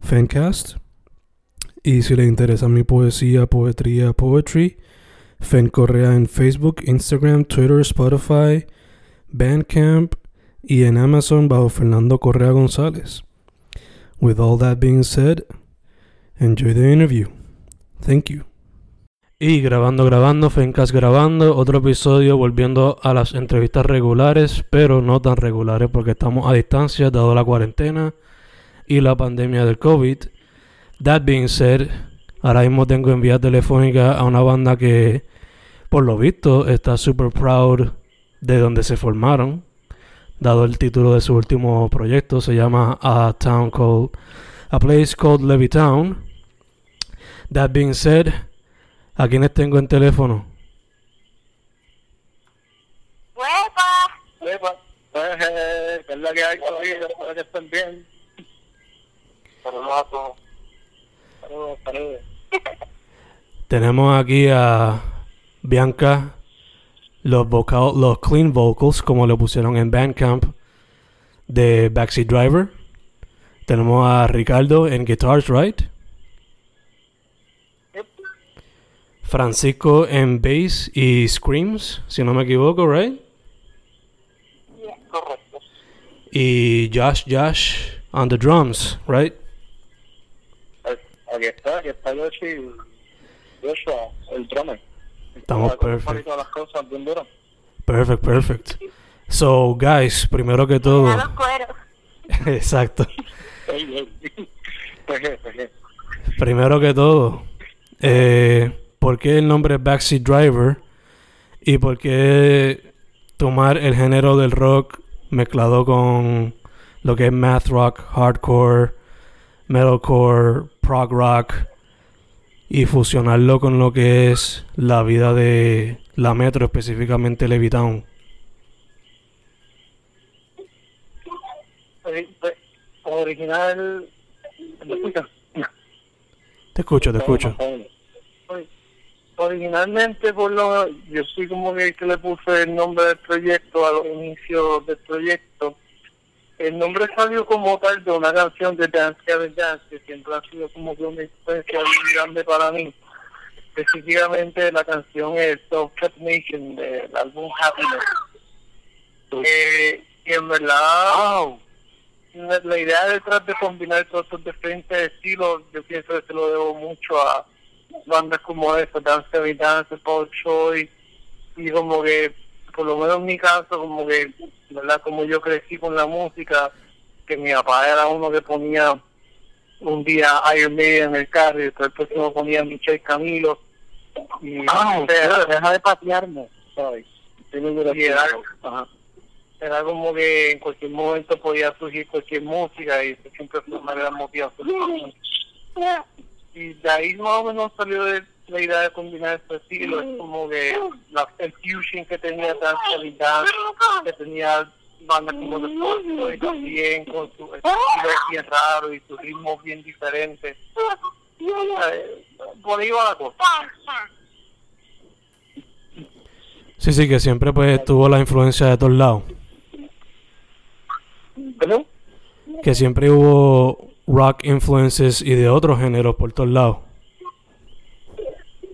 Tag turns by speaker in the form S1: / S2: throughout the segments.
S1: Fancast. Y si le interesa mi poesía, poetría, poetry, Fen Correa en Facebook, Instagram, Twitter, Spotify, Bandcamp y en Amazon bajo Fernando Correa González. With all that being said, enjoy the interview. Thank you. Y grabando, grabando, Fencast grabando, otro episodio volviendo a las entrevistas regulares, pero no tan regulares porque estamos a distancia dado la cuarentena y la pandemia del COVID. That being said, ahora mismo tengo en vía telefónica a una banda que, por lo visto, está super proud de donde se formaron, dado el título de su último proyecto, se llama A Town Called, A Place Called Levittown. That being said, ¿a quiénes tengo en teléfono?
S2: ¡Huepa!
S3: Epa, eh, ¿qué es la que hay? Espero que estén bien. Saludos, saludos.
S1: Tenemos aquí a Bianca, los, vocal, los clean vocals, como le pusieron en Bandcamp, de Backseat Driver. Tenemos a Ricardo en guitars, right? Francisco en bass y screams, si no me equivoco, right?
S3: Yeah, correcto.
S1: Y Josh Josh on the drums, right?
S3: Aquí está, aquí está Yoshi, Joshua, el drummer.
S1: Estamos
S3: Para
S1: perfect.
S3: todas las cosas bien duras.
S1: Perfect, perfect. So, guys, primero que todo,
S2: A los cueros.
S1: exacto. Primero que todo, eh, ¿por qué el nombre Backseat Driver? ¿Y por qué tomar el género del rock mezclado con lo que es math rock, hardcore, metalcore, prog rock y fusionarlo con lo que es la vida de la metro, específicamente Levittown?
S3: Ori- eh, Original. ¿Me escuchas?
S1: Te escucho, te escucho.
S3: Ori- Originalmente, por lo, yo soy como que el que le puse el nombre del proyecto a los inicios del proyecto. El nombre salió como tal de una canción de Dance Gavin Dance, que siempre ha sido como que una influencia muy grande para mí. Específicamente la canción es Self Cut Nation del álbum Happiness. Eh, y en verdad, la, la idea detrás de combinar todos estos diferentes estilos, yo pienso que se lo debo mucho a bandas como esta, Dance Heavy Dance, Paul Choice, y como que, por lo menos en mi caso, como que, ¿verdad? Como yo crecí con la música, que mi papá era uno que ponía un día Iron Maiden en el carro y después el próximo ponía Michel Camilo. Y,
S4: Ah, deja de patearme, ¿sabes?
S3: y era, era como que en cualquier momento podía surgir cualquier música y eso siempre fue una gran motivación. Y de ahí más o menos salió de la idea de combinar estos estilos, es como que la, el fusion que tenía Heavy Dance, que tenía bandas como Soul y también con su estilo bien raro y su ritmo bien diferente. Eh, Por ahí va la cosa.
S1: Sí, sí, que siempre pues tuvo la influencia de todos lados.
S3: ¿Perdón?
S1: Que siempre hubo rock influences y de otros géneros por todos lados.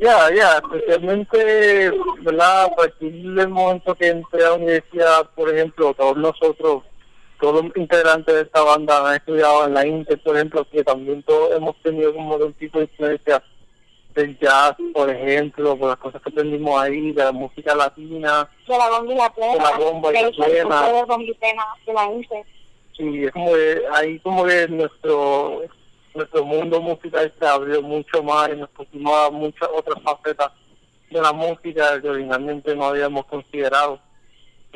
S3: Ya, ya, especialmente, ¿verdad? A partir del momento que entré a la universidad, por ejemplo, todos nosotros
S2: todos los integrantes de esta banda han estudiado en la Inter, por ejemplo, que también todos hemos tenido como un tipo de influencia del jazz, por ejemplo, por las cosas que aprendimos ahí, de la música latina.
S4: De la bomba y la plena.
S2: De la bomba y la plena.
S4: De la bomba y plena, de la Inter.
S2: Sí, es como que ahí como que nuestro nuestro mundo musical se abrió mucho más y nos pusimos a muchas otras facetas de la música que originalmente no habíamos considerado.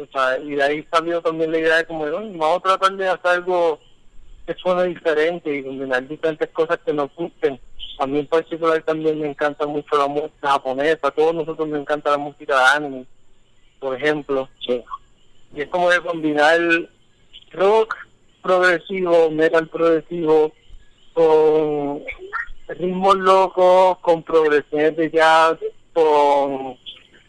S2: O sea, y de ahí salió también la idea de como, vamos a tratar de hacer algo que suene diferente y combinar diferentes cosas que nos gusten. A mí en particular también me encanta mucho la música japonesa, a todos nosotros nos encanta la música de anime, por ejemplo. Y es como de combinar rock progresivo, metal progresivo, con ritmos locos, con progresiones de jazz, con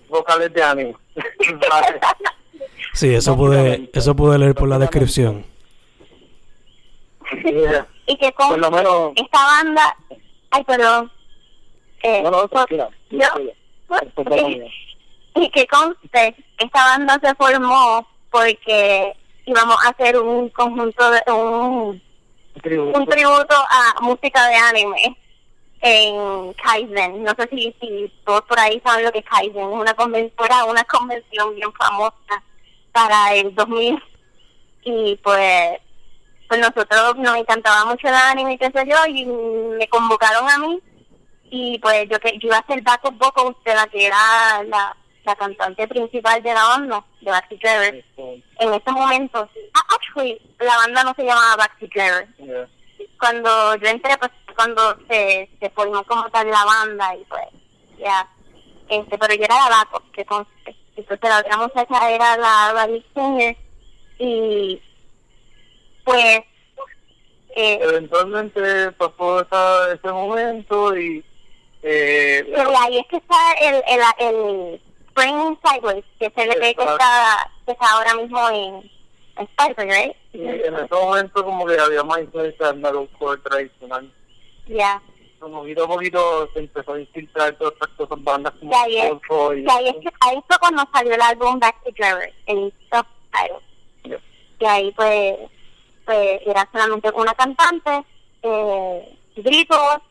S2: vocales de anime.
S1: sí, eso pude, eso pude leer por la descripción.
S4: y que con esta banda, ay perdón, eh, no, no, y que conste, esta banda se formó porque íbamos a hacer un conjunto de un un tributo a música de anime en Kaizen. No sé si, si todos por ahí saben lo que es Kaizen. Es una convención, una convención bien famosa para el 2000. Y pues, pues nosotros nos encantaba mucho el anime y qué sé yo, y me convocaron a mí. Y pues yo que yo iba a ser backup vocal de la que era la, la cantante principal de la banda, de Backstreet Driver. En ese momento, ah, actually, la banda no se llamaba Backstreet Driver. Cuando yo entré, pues cuando se, se formó como tal la banda y pues, ya, este, pero yo era la backup, que conste. Entonces la otra muchacha era la Baby Singer y pues...
S2: Eh, Eventualmente pasó esa, ese momento y... Eh,
S4: pero ahí es que está el, el, el Spring Sideways, que se le ve que está, que está ahora mismo en, en Spider, right?
S2: Y en ese momento como que había más influencia del metalcore tradicional.
S4: Ya. Yeah.
S2: Poquito a poquito se empezó a infiltrar todas estas cosas, bandas como
S4: y ahí, es, y... y ahí, es ahí fue cuando salió el álbum Back to Driver, el Subtitle. Yeah. Y ahí pues, pues era solamente una cantante, eh, gritos,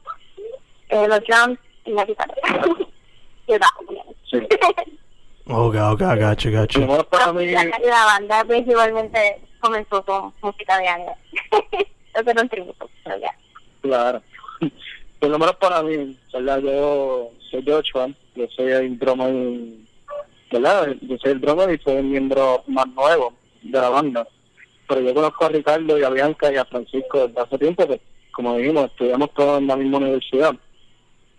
S4: eh, los drums y la guitarra. y el bajo,
S2: Sí.
S1: Ok, ok, gacho, gacho.
S4: La, banda principalmente comenzó con música de anime. Eso era un tributo, pero ya.
S2: Claro. Por lo menos para mí, ¿verdad? Yo soy Joshua, yo soy el drummer, ¿verdad? Yo soy el drummer y soy el miembro más nuevo de la banda. Pero yo conozco a Ricardo y a Bianca y a Francisco desde hace tiempo, que como dijimos, estudiamos todos en la misma universidad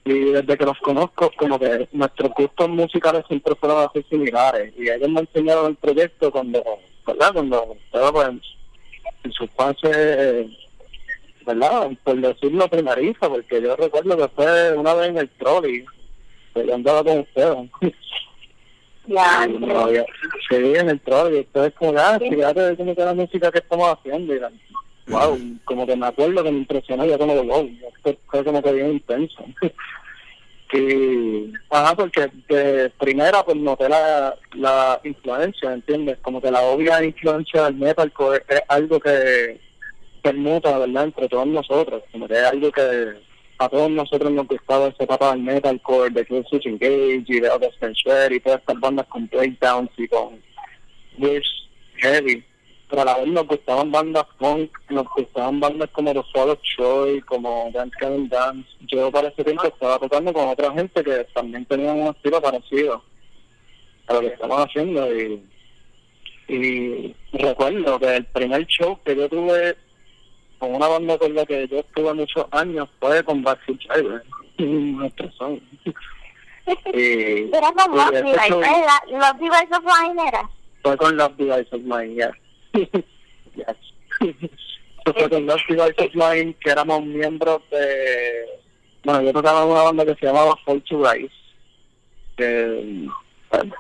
S2: y desde que los conozco, como que nuestros gustos musicales siempre fueron así similares. Y ellos me enseñaron el proyecto cuando, ¿verdad? Cuando estaba pues, en su fase, ¿verdad? Por decirlo primeriza, porque yo recuerdo que fue una vez en el trolley, que yo andaba con ustedes.
S4: Ya,
S2: sí, en el trolley, ustedes como, ah, fíjate cómo que la música que estamos haciendo. Y wow, como que me acuerdo que me impresionó, ya como, wow, fue como que bien intenso. y, ajá, porque de primera pues noté la, la influencia, ¿entiendes? Como que la obvia influencia del metal es algo que permuta, ¿verdad?, entre todos nosotros, como que es algo que a todos nosotros nos gustaba esa etapa del metalcore, de Switch Engage y de Other y todas estas bandas con breakdowns y con riffs heavy pero a la vez nos gustaban bandas punk, nos gustaban bandas como los of Troy, como Dance Can Dance. Yo para ese tiempo estaba tocando con otra gente que también tenían un estilo parecido a lo que estamos haciendo y, y recuerdo que el primer show que yo tuve con una banda con la que yo estuve muchos años fue con Backstreet Driver, nuestro son.
S4: con Love Device, of Mine era.
S2: Fue con Love Device of Mine, ya yes. con los Devices Line, que éramos miembros de... Bueno, yo tocaba en una banda que se llamaba Fall to Rise, que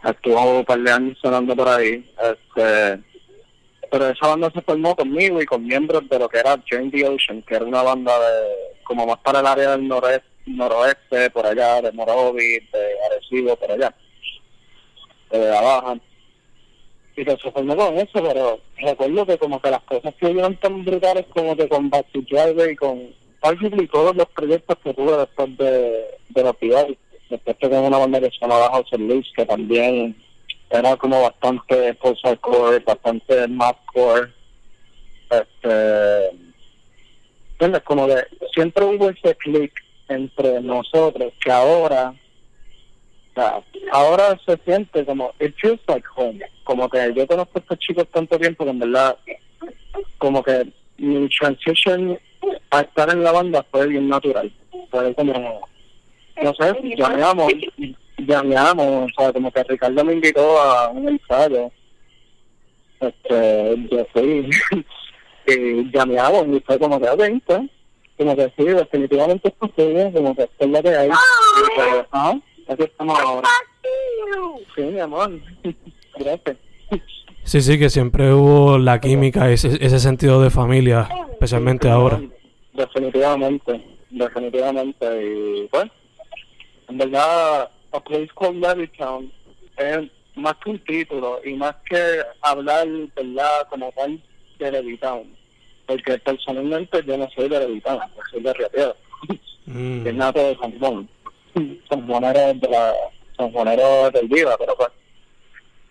S2: estuvo un par de años sonando por ahí. Este, pero esa banda se formó conmigo y con miembros de lo que era Join the Ocean, que era una banda de como más para el área del noroeste, noroeste por allá, de Morovis, de Arecibo, por allá, de Abajo y que se formó con eso, pero recuerdo que como que las cosas que hubieron tan brutales como que con Backstreet y con y todos los proyectos que tuve después de, de los Después tengo una banda que se llamaba House of Leaves, que también era como bastante post-hardcore, bastante mathcore. Este, ¿entiendes? Como que siempre hubo ese click entre nosotros que ahora ahora se siente como it feels like home. Como que yo conozco a estos chicos tanto tiempo que en verdad como que mi transition a estar en la banda fue bien natural. Fue como no sé llameamos llameamos o sea como que Ricardo me invitó a un ensayo este yo fui y llameamos y fue como que a pues, como que sí definitivamente es posible como que es lo que hay. Ah Aquí estamos ahora. Sí, mi amor. Gracias.
S1: Sí, sí, que siempre hubo la química, ese, ese sentido de familia, especialmente ahora.
S2: Definitivamente, definitivamente. Y pues, en verdad, A Place Called Levittown es más que un título y más que hablar, ¿verdad?, como tal de Levittown. Porque personalmente yo no soy de Levittown, yo soy de Río mm. que es nada de San Juan sanjuaneros de la sanjuaneros del Viva, pero pues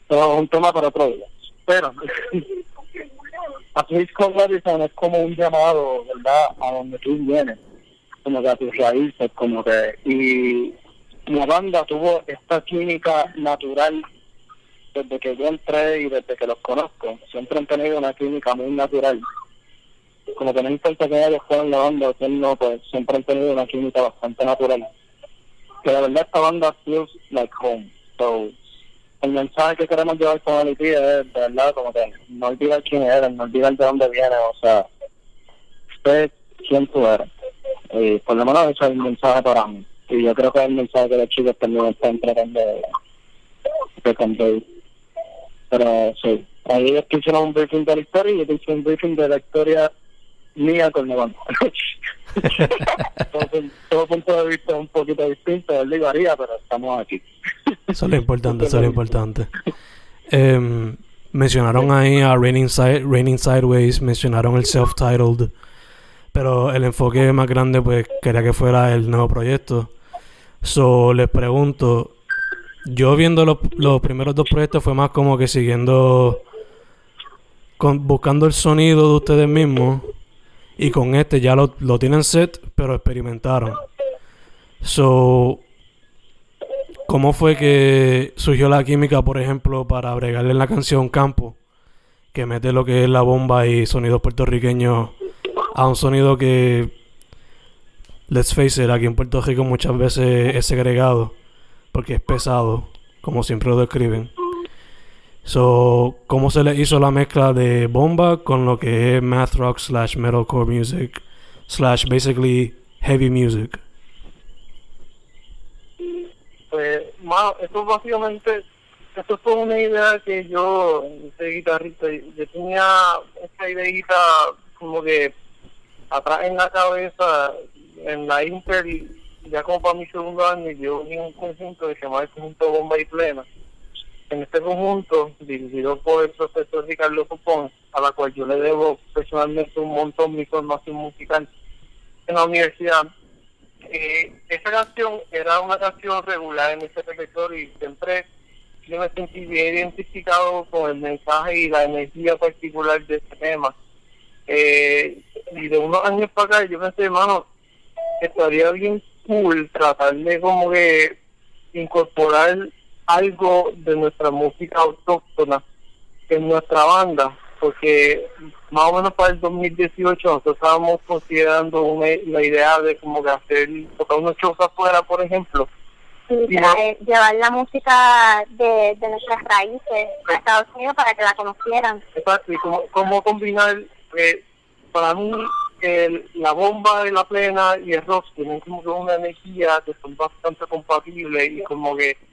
S2: todo es un tema para otro día. Pero a Call Madison es como un llamado, ¿verdad?, a donde tú vienes, como que a tus raíces, como que, y la banda tuvo esta química natural desde que yo entré y desde que los conozco, siempre han tenido una química muy natural. Como que no importa que ellos jueguen la banda o no, pues siempre han tenido una química bastante natural que la verdad esta banda feels like home. So, el mensaje que queremos llevar con el es, de verdad, como que no olvidar quién eres, no olvidar de dónde vienes, o sea, usted quién tú eres. Y por lo menos eso es el mensaje para mí. Y yo creo que es el mensaje que los chicos también están tratando de, de Pero sí, ahí es que hicieron un briefing de la historia y yo hice un briefing de la historia mía con Nevada. todo, punto de vista un poquito distinto, él varía, pero estamos aquí.
S1: Eso es lo importante, eso es lo importante. Eh, mencionaron ahí a Raining, Side, Raining Sideways, mencionaron el self-titled, pero el enfoque más grande pues quería que fuera el nuevo proyecto. So, les pregunto, yo viendo los, los primeros dos proyectos fue más como que siguiendo, con, buscando el sonido de ustedes mismos y con este ya lo, lo tienen set, pero experimentaron. So, ¿cómo fue que surgió la química, por ejemplo, para bregarle en la canción Campo? Que mete lo que es la bomba y sonidos puertorriqueños a un sonido que, let's face it, aquí en Puerto Rico muchas veces es segregado, porque es pesado, como siempre lo describen. So, ¿cómo se le hizo la mezcla de bomba con lo que es math rock slash metalcore music slash basically heavy music?
S2: Pues, esto básicamente, esto fue una idea que yo, soy guitarrista, yo tenía esta ideita como que atrás en la cabeza, en la Inter, ya como para mi segundo año, yo vi un conjunto que se llamaba el conjunto Bomba y Plena en este conjunto, dirigido por el profesor Ricardo Copón, a la cual yo le debo personalmente un montón de información musical en la universidad, eh, esa canción era una canción regular en ese repertorio y siempre yo me sentí bien identificado con el mensaje y la energía particular de este tema. Eh, y de unos años para acá yo pensé, hermano, estaría bien cool tratar de como que incorporar algo de nuestra música autóctona en nuestra banda, porque más o menos para el 2018 nosotros estábamos considerando una, la idea de como que hacer tocar unos shows afuera, por ejemplo.
S4: llevar la música de, de nuestras raíces a Estados Unidos para que la conocieran.
S2: Exacto, y cómo, combinar, eh, para mí, la bomba de la plena y el rock tienen como que una energía que son bastante compatibles y como que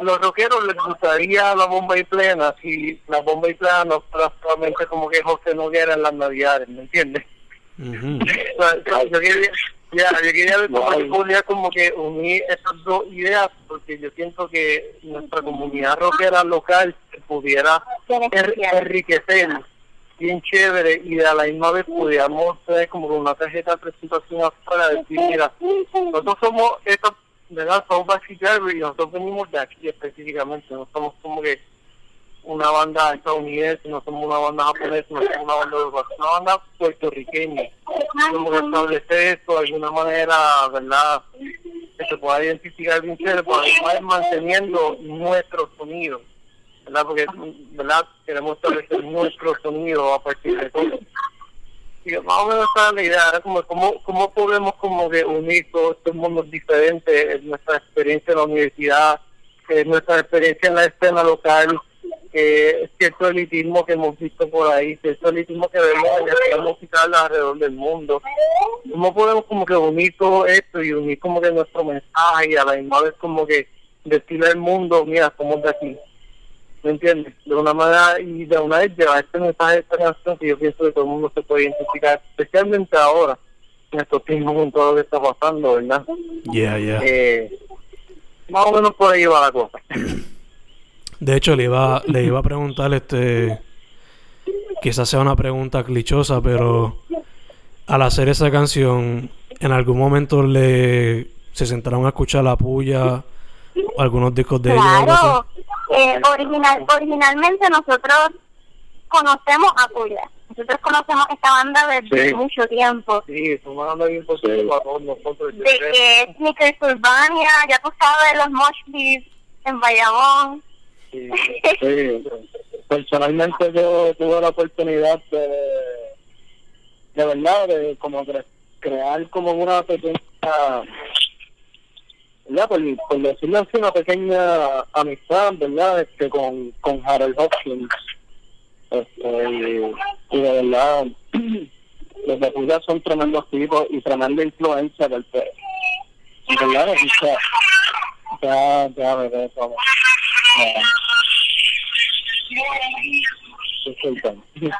S2: los rockeros les gustaría la bomba y plena si la bomba y plena no fuera solamente como que José Noguera en las navidades, ¿me entiendes? yo quería, ya, yo quería ver cómo podía como que unir esas dos ideas porque yo siento que nuestra comunidad rockera local
S3: pudiera enriquecer bien chévere y a la misma vez pudiéramos tener como una tarjeta de presentación afuera decir mira nosotros somos estos verdad somos y nosotros venimos de aquí específicamente no somos como que una banda estadounidense, no somos una banda japonesa, no somos una banda de una banda puertorriqueña. Tenemos que establecer esto de alguna manera, ¿verdad? Que se pueda identificar bien chévere, ir manteniendo nuestro sonido, ¿verdad? Porque, ¿verdad? Queremos establecer nuestro sonido a partir de todo. Más o menos esa es la idea, como cómo, cómo podemos como que unir todos estos mundos diferentes, nuestra experiencia en la universidad, nuestra experiencia en la escena local, eh, cierto elitismo que hemos visto por ahí, cierto elitismo que vemos en la música alrededor del mundo. ¿Cómo podemos como que unir todo esto y unir como que nuestro mensaje y a la misma vez como que decirle al mundo, mira, somos de aquí? ¿Me entiendes? De una manera y de una vez llevar este mensaje de esta canción que yo pienso que todo el mundo se puede identificar, especialmente ahora, en estos tiempos con todo lo que está pasando, ¿verdad?
S1: Yeah, yeah.
S3: Eh, más o menos por ahí va la cosa.
S1: De hecho, le iba, le iba a preguntar, este, quizás sea una pregunta clichosa, pero al hacer esa canción, ¿en algún momento le se sentaron a escuchar la puya, algunos discos de
S4: claro. Eh, original, originalmente nosotros conocemos a Puya. Nosotros conocemos esta banda desde mucho tiempo.
S3: Sí, es una banda bien positiva para todos nosotros.
S4: De que es Sneakers Urbania, ya tú sabes, los Mosh en Bayamón.
S3: Sí, Personalmente yo tuve la oportunidad de, de verdad, de como crear como una pequeña, ¿verdad? Por, por decirlo así, una pequeña amistad, ¿verdad? Este, con, con Harold Hopkins. Este, y, de verdad, los de Puya son tremendos tipos y tremenda influencia del Y verdad, o sea, ya, ya, ya, Disculpen.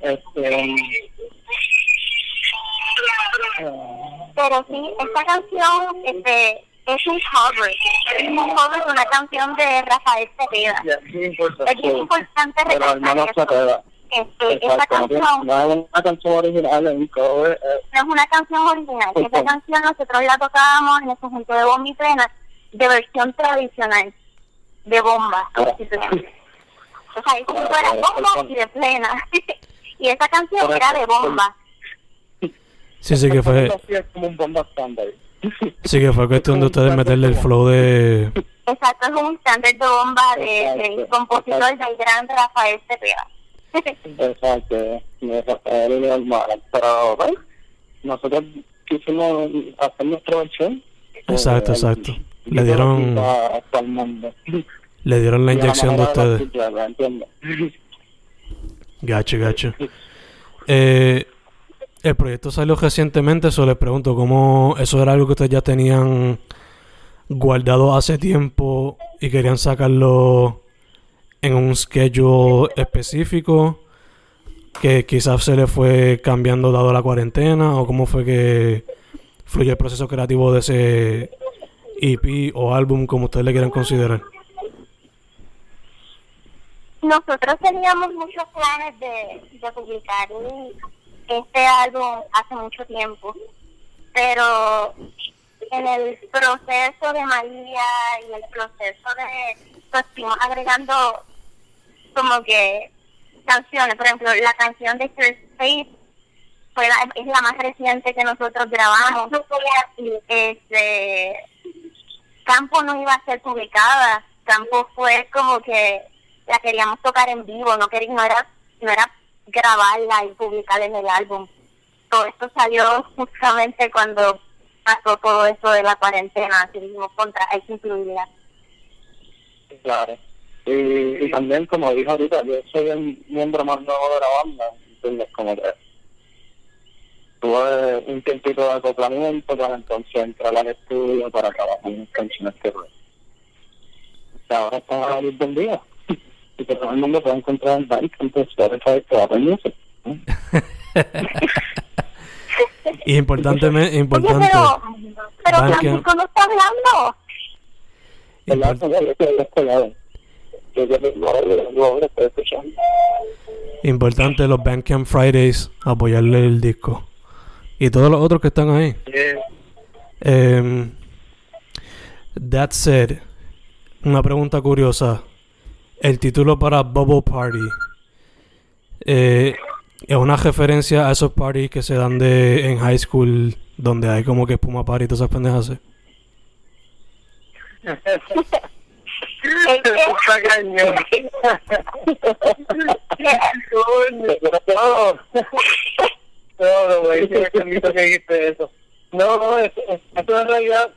S3: Este,
S4: pero sí, esta canción este, es un cover, es un cover de una canción de Rafael Cepeda. es bien importante recalcar este, esa canción
S3: no es una canción original, es un cover.
S4: Eh. No es una canción original, esa canción nosotros la tocábamos en el conjunto de Bombi Plena de versión tradicional de bomba. O sea, era bomba y de plena. y esa canción era de bomba.
S1: Sí, sí que fue. Sí que fue cuestión de ustedes meterle el flow de.
S4: Exacto, es un estándar de bomba de, de compositor del gran Rafael Cepeda.
S3: Exacto, Rafael normal. Pero bueno, nosotros quisimos hacer nuestra versión.
S1: Exacto, exacto. Le dieron. Le dieron la inyección de ustedes. Gacho, gacho. Eh, el proyecto salió recientemente, eso les pregunto, ¿cómo eso era algo que ustedes ya tenían guardado hace tiempo y querían sacarlo en un schedule específico? Que quizás se le fue cambiando dado la cuarentena, o cómo fue que fluyó el proceso creativo de ese EP o álbum, como ustedes le quieran considerar?
S4: Nosotros teníamos muchos planes de, de publicar este álbum hace mucho tiempo, pero en el proceso de María y el proceso de pues fuimos agregando como que canciones, por ejemplo la canción de Chris Faith fue la, es la más reciente que nosotros grabamos este Campo no iba a ser publicada, Campo fue como que la queríamos tocar en vivo, no quería, era, no era grabarla y publicarla en el álbum. Todo esto salió justamente cuando pasó todo eso de la cuarentena, así mismo contra, hay que incluirla.
S3: Claro. Y, también, como dijo ahorita, yo soy el miembro más nuevo de la banda, entonces como que tuve un tiempito de acoplamiento para entonces entrar al estudio para trabajar en canciones que ahora está a la día y que todo el mundo puede encontrar en Bandcamp, Spotify, toda la música
S1: y importante, importante
S4: pero, pero Francisco no está hablando
S2: no no.
S1: Importante los Bandcamp Fridays, apoyarle el disco. Y todos los otros que están ahí.
S3: Yeah.
S1: Em, that said, una pregunta curiosa. El título para Bubble Party eh, es una referencia a esos parties que se dan de en high school donde hay como que espuma party y todas esas pendejas. así?
S3: Está cañón. Coño. No, no, no, güey, sí me permito que dijiste eso. No, no, eso, eso en realidad,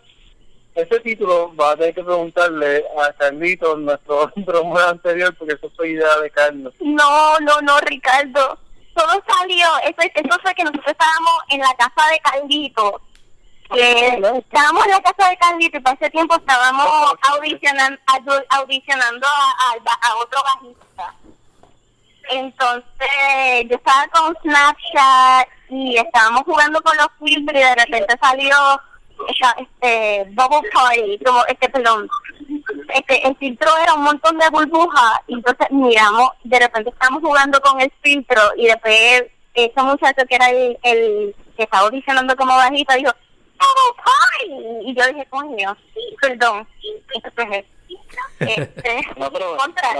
S3: ese título va a tener que preguntarle a Carlito, nuestro drummer anterior, porque eso fue idea de Carlos.
S4: No, no, no, Ricardo. Todo salió, eso, eso fue que nosotros estábamos en la casa de Carlito. Que estábamos en la casa de Carlito y para ese tiempo estábamos audicionando, audicionando a, a- a otro bajista. Entonces yo estaba con Snapchat y estábamos jugando con los filtros y de repente salió esa- este Bubble Party, como este perdón, este el filtro era un montón de burbujas y entonces miramos, de repente estábamos jugando con el filtro y después ese muchacho que era el, el que estaba audicionando como bajista dijo Bubble Party y yo dije coño, sí, perdón, entonces este,
S2: No, pero-
S4: contra,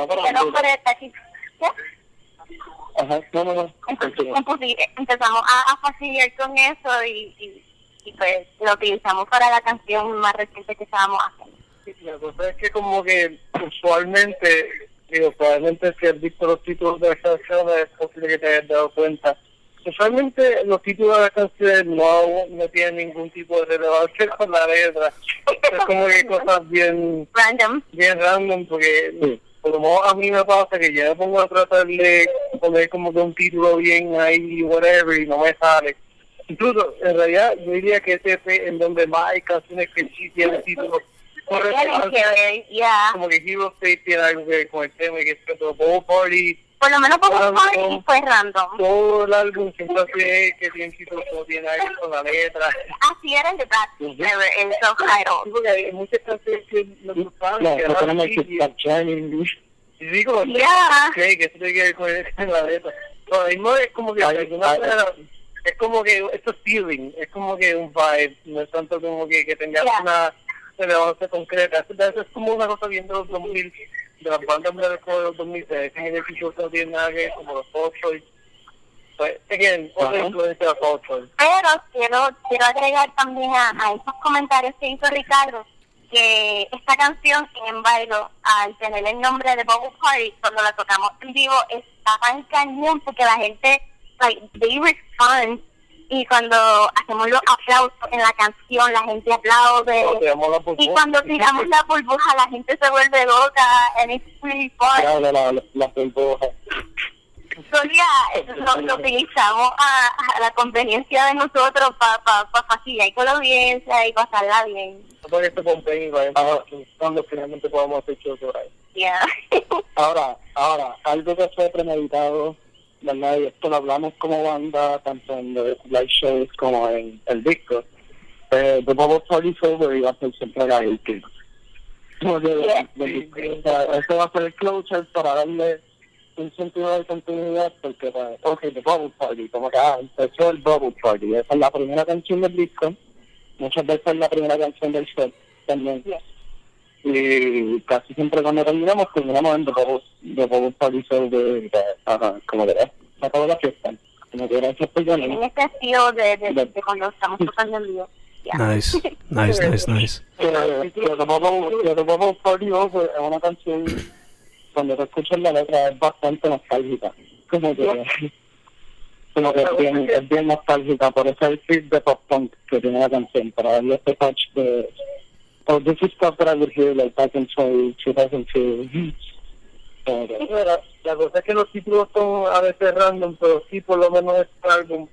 S2: no, no, no.
S4: Entonces, empezamos a, a fastidiar con eso y, y, y pues lo utilizamos para la canción más reciente que estábamos haciendo.
S3: La cosa es que como que usualmente, digo, probablemente si has visto los títulos de las canciones es posible que te hayas dado cuenta. Usualmente los títulos de las canciones no, no tienen ningún tipo de relevancia con la letra. Es como que cosas bien
S4: Random.
S3: bien random porque
S2: Sí.
S3: por lo menos a mí me pasa que yo me pongo a tratar de poner como que un título bien ahí whatever y no me sale incluso en realidad yo diría que ese fue en donde más hay canciones que sí tienen títulos como que Hero State tiene algo que ver con el tema y que es todo Bubble Party
S4: Por lo menos
S3: Random.
S4: party fue random.
S3: todo el álbum siempre hace que tiene no tiene algo con la letra
S4: Así era el de Bad Never, el
S3: Sí,
S4: self-titled.
S3: porque hay muchas canciones que no me gustan
S2: No,
S3: que
S2: no tenemos que estar shining.
S3: y digo que eso tiene que ver con el- con la letra. Lo mismo es como que,
S2: Ay,
S3: es como que, esto es feeling, es como que un vibe, no es tanto como que, que tenga
S4: Ya.
S3: una relevancia concreta. Eso es como una cosa bien de los 2000, de las bandas de los 2000, que en el sitio no tiene nada que ver, como los Foxtrot. Pues, again, otra
S2: Ajá.
S3: influencia de Foxtrot.
S4: Pero quiero, quiero agregar también a, a esos comentarios que hizo Ricardo que esta canción, sin embargo, al tener el nombre de Bubble Party, cuando la tocamos en vivo, está tan cañón porque la gente, like, they respond. Y cuando hacemos los aplausos en la canción, la gente aplaude.
S3: Por
S4: Y cuando tiramos la burbuja, la gente se vuelve loca. And it's pretty fun.
S2: Claro, la, la, la burbuja.
S4: So, yeah, lo, lo utilizamos a, a la conveniencia de nosotros para pa, pa fastidiar con la audiencia y pasarla bien.
S3: Para que este cuando finalmente podamos hacer show por ahí.
S4: Yeah.
S2: ahora, ahora, algo que fue premeditado, ¿verdad? Y esto lo hablamos como banda, tanto en los live shows como en el disco. Eh, The Bubble Party Over iba a ser siempre la última.
S4: Yeah.
S2: este va a ser el closure para darle un sentido de continuidad, porque, pues, ok, The Bubble Party, como que, ah, empezó el Bubble Party, esa es la primera canción del disco, muchas veces es la primera canción del show también.
S4: Yeah.
S2: Y casi siempre cuando terminamos, terminamos en The Bubble, The Bubble Party pues, ajá, como que, eh, se acabó la fiesta. Como que gracias por
S4: en
S2: llamar.
S4: este estilo de, de, de cuando estamos tocando en vivo. Yeah.
S1: Nice, nice, nice, nice.
S2: Que The Bubble, The Bubble Party Over es una canción, cuando te escuchas la letra, es bastante nostálgica. Como que, como que es bien, es bien nostálgica, por eso el fit de pop punk que tiene la canción, para darle este touch de, oh, this is stuff that I would hear like back in 20, 2002. Como que,
S3: Bueno, la, cosa es que los títulos son a veces random, pero sí, por lo menos este álbum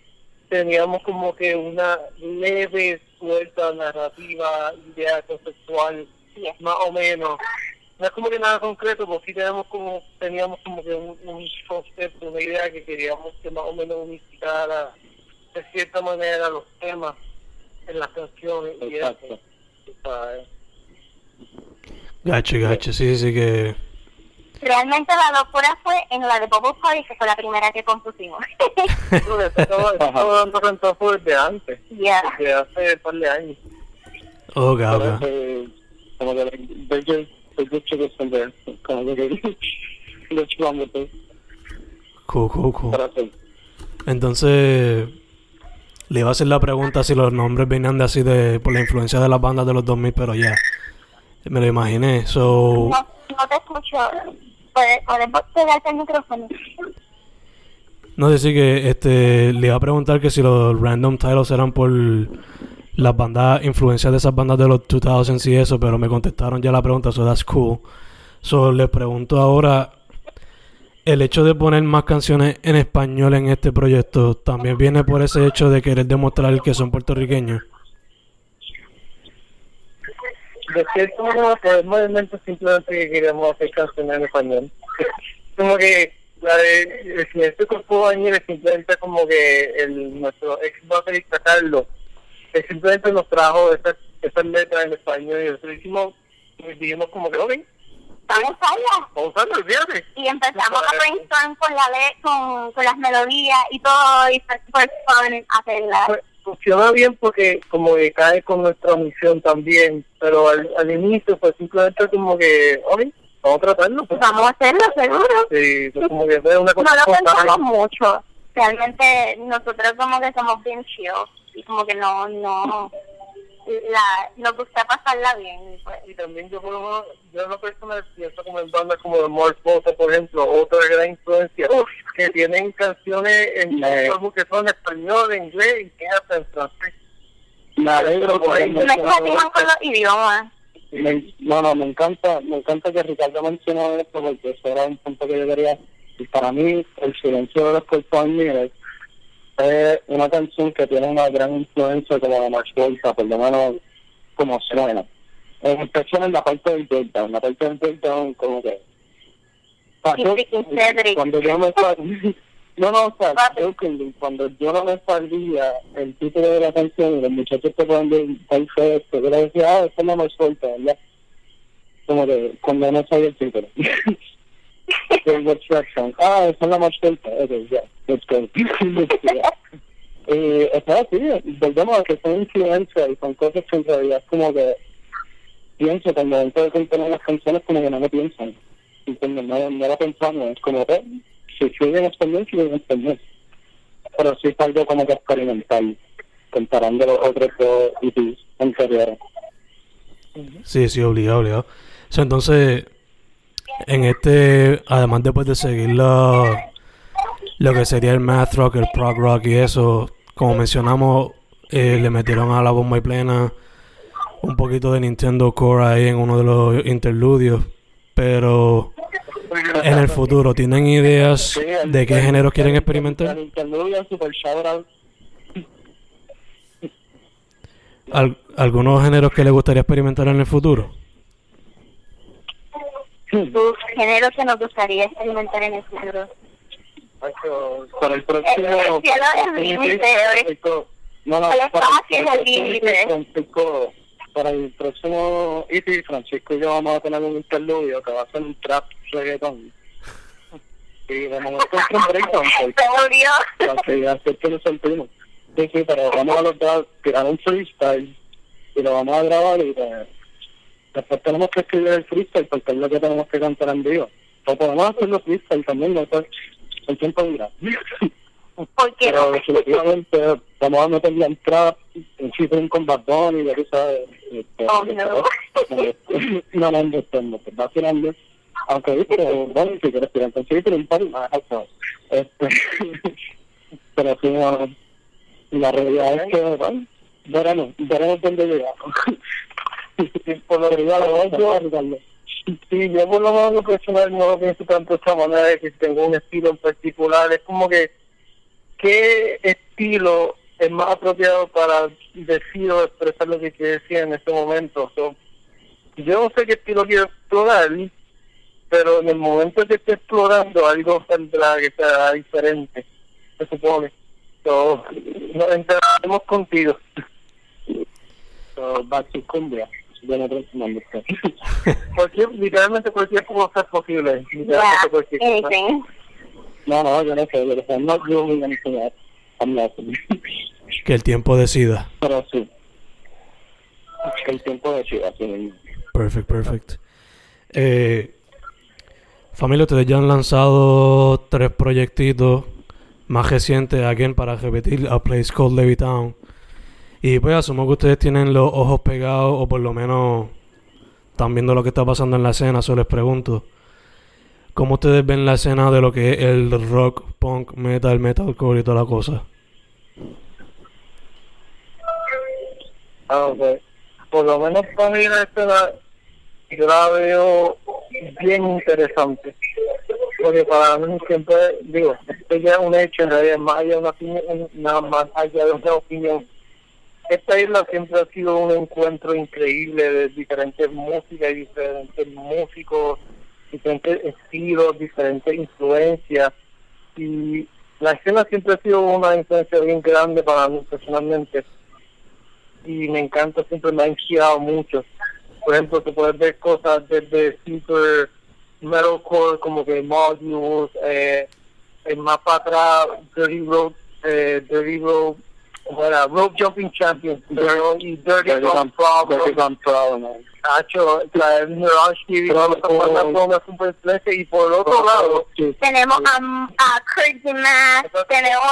S3: teníamos como que una leve suelta narrativa, idea conceptual,
S4: Yeah.
S3: más o menos. No es como que nada concreto, pero sí tenemos como, teníamos como que un, un concepto, una idea que queríamos que más o menos unificara de cierta manera los temas en las canciones y eso.
S1: Gacho, gacho, sí, sí que...
S4: Realmente la locura fue en la de Bubble Party, que fue la primera que compusimos.
S3: Eso estaba estaba dando rentazo desde antes,
S4: Ya.
S3: desde hace un par de años.
S1: Oh, cabrón.
S2: eh, como que they just, they just us from there. Como que los chupamos todo
S1: Cool, cool, cool.
S2: hacer.
S1: Entonces, le iba a hacer la pregunta si los nombres venían de así de por la influencia de las bandas de los 2000, pero ya, me lo imaginé. So,
S4: No, no te escucho. ¿Puedes, puedes el micrófono?
S1: no sé si que este le iba a preguntar que si los random titles eran por las bandas, influencias de esas bandas de los 2000s y eso, pero me contestaron ya la pregunta, so that's cool. So, les pregunto ahora, el hecho de poner más canciones en español en este proyecto también viene por ese hecho de querer demostrar que son puertorriqueños.
S3: De cierto modo, probablemente simplemente que queríamos hacer canciones en español. como que la de El Corpo Bañil es simplemente como que el, nuestro ex baterista Carlos, que simplemente nos trajo esas, letras en español y nosotros hicimos, dijimos como que, ok,
S4: Vamos allá.
S3: vamos a usarlo, olvídate.
S4: Y empezamos a brainstorm con, la le con, con las melodías y todo, y fue super fun hacerla.
S3: Pues, funciona bien porque como que cae con nuestra misión también, pero al, al inicio fue simplemente como que, ok, vamos a tratarlo. Pues.
S4: Vamos a hacerlo, seguro.
S3: Sí, pues como que fue una
S4: No
S3: cosa
S4: lo
S3: espontánea.
S4: pensamos mucho. Realmente nosotros como que somos bien chill y como que no, no, la, nos gusta pasarla bien. y
S3: también yo por lo menos, yo en lo personal pienso como en bandas como The Morse por ejemplo, otra gran influencia, que tienen canciones en
S2: Eh.
S3: como que son en español, en inglés y que hasta en francés.
S2: Me alegro por el
S4: no escatimos con los idiomas.
S2: Me- no, no, me encanta, me encanta que Ricardo mencionó esto porque eso era un punto que yo quería. Y para mí, El silencio de los miles es una canción que tiene una gran influencia como de March Volta, por lo menos como suena. En especial en la parte del breakdown, la parte del breakdown como que... pasó- cuando yo me No, no, o sea, yo cuando yo no me sabía el título de la canción y los muchachos te ponen de tal fue esto, yo le decía, ah, eso no me suelta, ¿verdad? Como que cuando no sabía el título. The Resurrection. Ah, esa es la más suelta. Ok, ya, let's go. O sea, sí, volvemos a que son influencias y son cosas que en realidad como que pienso cuando momento de componer las canciones como que no me piensan. ¿Entiendes? No, no la pensamos, es como que si fluye en español, fluye en español. Pero sí es algo como que experimental, comparando los otros dos EPs anteriores.
S1: Sí, sí, obligado, obligado. So, entonces, en este, además después de seguir lo, lo que sería el math rock, el prog rock y eso, como mencionamos, eh, le metieron a la bomba y plena un poquito de Nintendo Core ahí en uno de los interludios, pero en el futuro, ¿tienen ideas de qué géneros quieren experimentar? Al- ¿Algunos géneros que les gustaría experimentar en el futuro?
S4: Sus géneros que nos gustaría experimentar en el futuro.
S2: Para el próximo.
S4: El cielo es límite,
S2: No, no, para, para
S4: el límite.
S2: Francisco, para el próximo EP, Francisco y yo vamos a tener un interludio que va a ser un trap reggaeton. Y de momento es un breakdown,
S4: Se murió.
S2: para que hacer que nos sentimos. Sí, sí, pero vamos a lograr tirar un freestyle y lo vamos a grabar y pues, después tenemos que escribir el freestyle porque es lo que tenemos que cantar en vivo. O podemos hacerlo freestyle también, no sé, el tiempo dirá.
S4: Porque
S2: Pero definitivamente vamos a meterle en trap, en featuring con Bad Bunny, ya tú sabes. este,
S4: Oh, no.
S2: No, no, no, no, no, va tirando. Aunque viste, bueno, si quieres tirar con featuring, un par más alto. Este, pero sí, no, la realidad es que, bueno, veremos, veremos dónde llegamos.
S3: Por lo
S2: vamos
S3: yo-. Sí, yo por lo menos lo personal no lo pienso tanto de esta manera de que tengo un estilo en particular. Es como que, ¿qué estilo es más apropiado para decir o expresar lo que quiero decir en este momento? So, yo no sé qué estilo quiero explorar, pero en el momento que esté explorando algo saldrá que sea diferente, se supone. So, nos enteraremos contigo.
S2: So, back to cumbia. Yo no transformando
S3: cualquier, literalmente cualquier cosa es posible.
S4: Yeah,
S3: Literalmente cualquier cosa.
S4: anything.
S2: No, no, yo no sé, yo no sé. I'm not doing anything yet. I'm not.
S1: Que el tiempo decida.
S2: Pero sí. El tiempo de Chivas, sí.
S1: Perfect, perfect. Eh, familia, ustedes ya han lanzado tres proyectitos más recientes, again, para repetir, A Place Called Levittown. Y pues asumo que ustedes tienen los ojos pegados o por lo menos están viendo lo que está pasando en la escena, solo les pregunto. ¿Cómo ustedes ven la escena de lo que es el rock, punk, metal, metalcore y toda la cosa?
S3: Ah. Por lo menos para mí la escena yo la veo bien interesante. Porque para mí siempre, digo, esto ya es un hecho, en realidad, más allá de una opinión, nada más allá de una opinión. Esta isla siempre ha sido un encuentro increíble de diferentes músicas y diferentes músicos, diferentes estilos, diferentes influencias. Y la escena siempre ha sido una influencia bien grande para mí personalmente y me encanta, siempre me ha inspirado mucho. Por ejemplo, te puedes ver cosas desde super metalcore como que modules, eh, más para atrás, Dirty Road, eh, Dirty Road, ¿cómo era? Rope Jumping Champion, pero- y Dirty
S2: Dirty
S3: Gun
S2: Gun
S3: Problem.
S2: Dirty Gun Problem.
S3: Hacho, la Mirage TV, fue una super influencia. y por otro lado.
S4: Tenemos a, a Kurt Mac, tenemos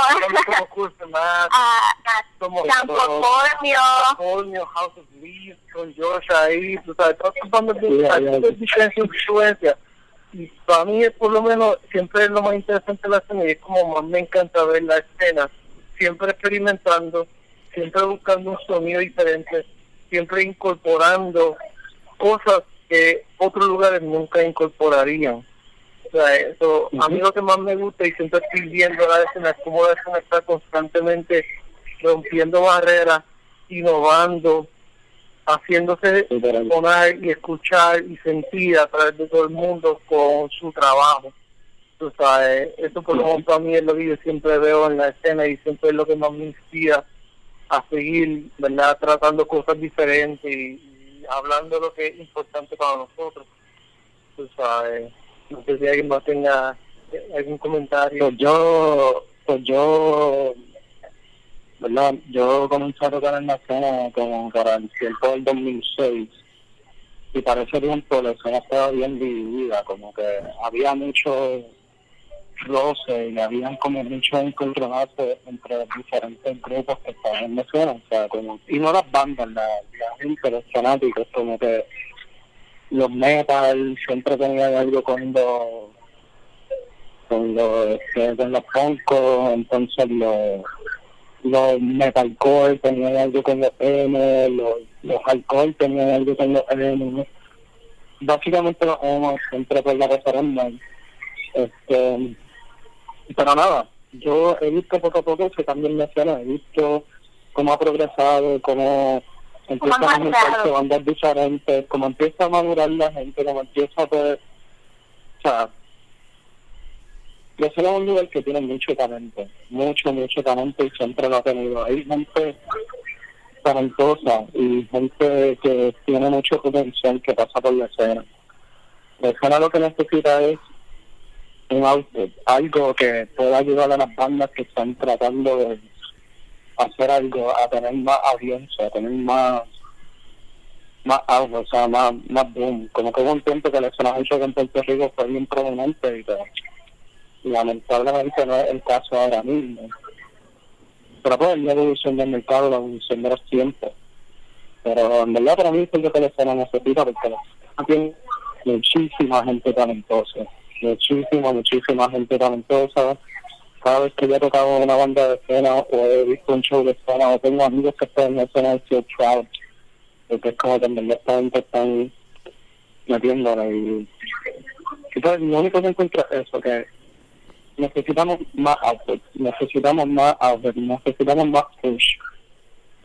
S4: a,
S3: California, House of Leaves, con Josh ahí, tú sabes, todas estas bandas de diferentes influencias. Y para mí, por lo menos, siempre es lo más interesante de la escena y es como más me encanta ver la escena, siempre experimentando, siempre buscando un sonido diferente, siempre incorporando cosas que otros lugares nunca incorporarían. O sea, eso, a mí lo que más me gusta y siempre estoy viendo la escena es cómo la escena está constantemente rompiendo barreras, innovando, haciéndose sonar y escuchar y sentir a través de todo el mundo con su trabajo. Tú sabes, eso por lo menos para mí es lo que yo siempre veo en la escena y siempre es lo que más me inspira a seguir, ¿verdad? Tratando cosas diferentes y, y hablando lo que es importante para nosotros. Tú sabes, no sé si alguien más tenga eh, algún comentario.
S2: Pues yo, pues yo, ¿verdad? Yo comencé a tocar en la escena como para el tiempo del 2006 y para ese tiempo la escena estaba bien dividida, como que había mucho y habían como muchos encontronazos entre diferentes grupos que estaban en la escena, o sea, como, y no las bandas, la, la gente, los fanáticos, como que los metal siempre tenían algo con los con los punkos, entonces los los metalcore tenían algo con los M, los, los hardcore tenían algo con los M. Básicamente los emos siempre por la referenda. Este, pero nada, yo he visto poco a poco que también me suena, he visto cómo ha progresado, cómo empiezan a juntarse bandas diferentes, cómo empieza a madurar la gente, cómo empieza a poder, o sea, yo soy un lugar que tiene mucho talento, mucho, mucho talento y siempre lo ha tenido. Hay gente talentosa y gente que tiene mucho potencial que pasa por la escena. La escena lo que necesita es un output, algo que pueda ayudar a las bandas que están tratando de hacer algo, a tener más audiencia, a tener más más auge, o sea, más, más boom. Como que hubo un tiempo que la escena mucho que en Puerto Rico fue bien prominente y que lamentablemente no es el caso ahora mismo. Pero pues la evolución del mercado, la evolución de los tiempos. Pero en verdad para mí es lo que la escena necesita porque escena tiene muchísima gente talentosa. Muchísima, muchísima gente talentosa. Cada vez que yo he tocado una banda de escena o he visto un show de escena o tengo amigos que están en escena, feel proud. Porque es como que en verdad esta gente están metiéndola y, y pues lo único que encuentro es eso, que necesitamos más output, necesitamos más output, necesitamos más push.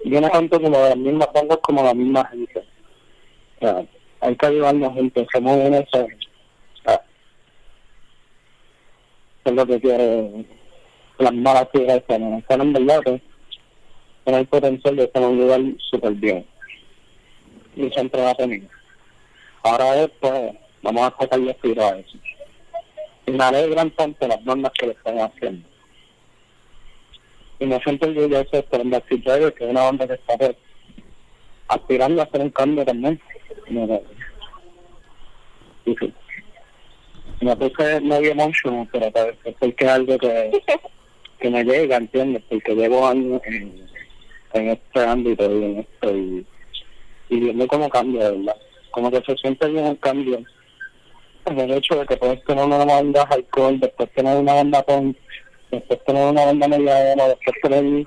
S2: Viene tanto como de las mismas bandas como de la misma gente. O sea, hay que ayudarnos gente, somos una sola. O sea, lo que las malas que no están en verdad que tiene el potencial de estar en un lugar súper bien. y siempre va a tener. Ahora es, pues, vamos a sacarle tiro a eso. Y me alegran tanto las bandas que le están haciendo. Y me siento orgulloso por el Backstreet Drivers, que es una banda que está pues, aspirando a hacer un cambio también. Y sí. Me puse medio emotional, pero es porque es algo que, que me llega, ¿entiendes? Porque llevo años en, en este ámbito y en esto y, y viendo cómo cambia, ¿verdad? Como que se siente bien el cambio. El hecho de que puedes tener una banda hardcore, después tener una banda punk, después tener una banda mediana, después tener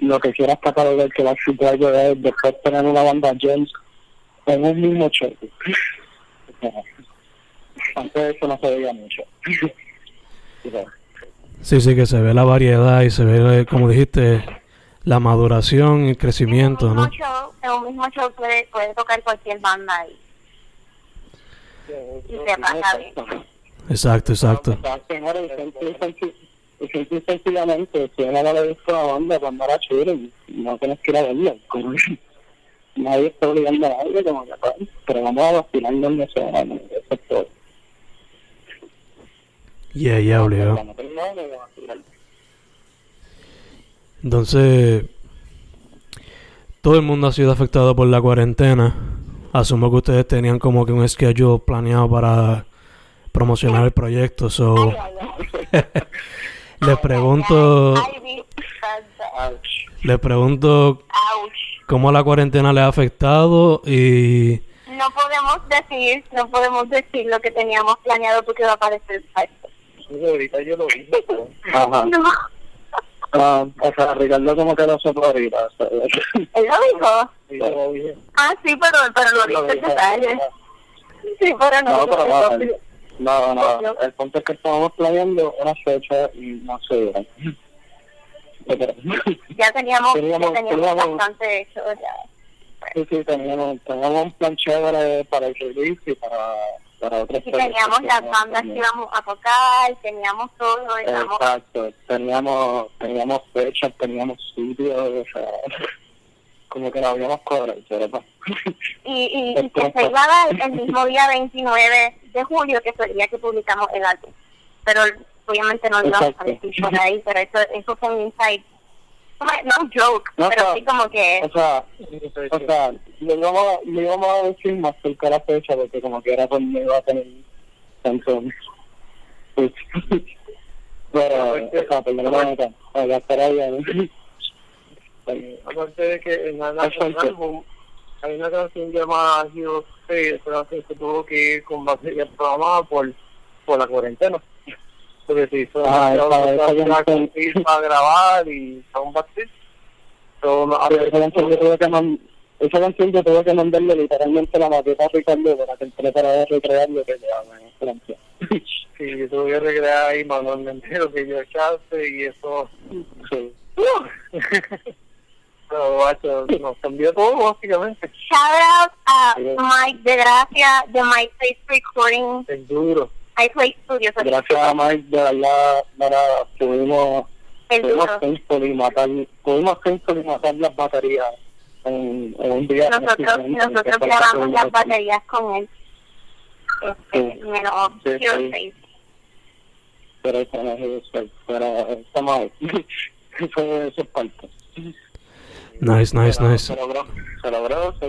S2: lo que quieras catalogar que va a es, después tener una banda James en un mismo show. Antes eso no se veía mucho.
S1: Sí, sí, que se ve la variedad y se ve, eh, como dijiste, la maduración y el crecimiento,
S4: en un
S1: ¿no?
S4: mismo show, en un mismo show puede, puede tocar cualquier banda y, y se pasa bien.
S1: Exacto, exacto.
S2: No, y simple y sencillamente, si uno no le gusta la banda cuando era chulo, no tienes que ir a verla. Nadie está obligando a nadie, como que, pues, pero vamos a vacilar donde sea, ¿no? eso es todo.
S1: Yeah, yeah, obligado.
S2: Cuando termine, vamos a vacilar.
S1: Entonces, todo el mundo ha sido afectado por la cuarentena. Asumo que ustedes tenían como que un schedule planeado para promocionar el proyecto. So, les pregunto, les pregunto cómo la cuarentena les ha afectado y
S4: No podemos decir, no podemos decir lo que teníamos planeado porque va a parecer falso.
S3: Ahorita yo lo vi.
S2: Ajá.
S4: No,
S2: Ah, o sea, Ricardo como que lo sopló ahorita.
S4: él lo dijo. Ah, sí, pero, pero lo dijo en detalle. Sí, pero no.
S2: No, pero
S4: no,
S2: no, no, no, el punto es que estábamos planeando una fecha y no se dieron.
S4: Ya teníamos,
S2: Teníamos-
S4: ya teníamos
S2: teníamos-
S4: bastante hecho ya.
S2: Sí, sí, teníamos, teníamos un plan chévere para el release y para, para otras
S4: Y teníamos las bandas que íbamos a tocar, teníamos todo, digamos.
S2: Exacto, teníamos, teníamos fechas, teníamos sitios, o sea, como que lo habíamos cobrado, pero pues,
S4: Y, y, y que se iba a dar el mismo día 29 de julio, que fue el día que publicamos el álbum. Pero obviamente no lo íbamos a decir por ahí, pero eso, eso fue un insight. No un joke,
S2: No,
S4: pero
S2: no.
S4: sí como que...
S2: o sea, o sea, le íbamos, a- le íbamos a decir más cerca la fecha porque como que era cuando iba a tener tanto pues, pero o sea por lo menos ya estará bien
S3: Aparte de que en el álbum hay una canción llamada Hero Space, pero que se tuvo que ir con batería programada por, por la cuarentena. Porque se hizo
S2: Ah, esa- esa
S3: una
S2: canción.
S3: para grabar y fue un backstage. So, no, a
S2: Pero
S3: ver,
S2: esa canción yo tuve que mandarle literalmente la maqueta a Ricardo para que de recrear lo que llevaba en esa canción
S3: sí, yo tuve que recrear ahí manualmente lo que yo echaste y eso.
S2: sí.
S3: Pero, guacho, nos cambió todo básicamente.
S4: Shout out a. Mike de Gracia de My Face Recording,
S3: Es duro.
S4: iPlay Studios.
S2: gracias a Mike de verdad verdad, pudimos pudimos y matar pudimos y matar las baterías en, en un día
S4: Nosotros, nosotros
S2: fue
S4: grabamos
S2: la
S4: las baterías con él. Este,
S2: Sí.
S4: menos
S2: Sí, pero eso no es eso, pero estamos ahí es parte
S1: nice, nice,
S2: Pero
S1: nice.
S2: se logró se logró se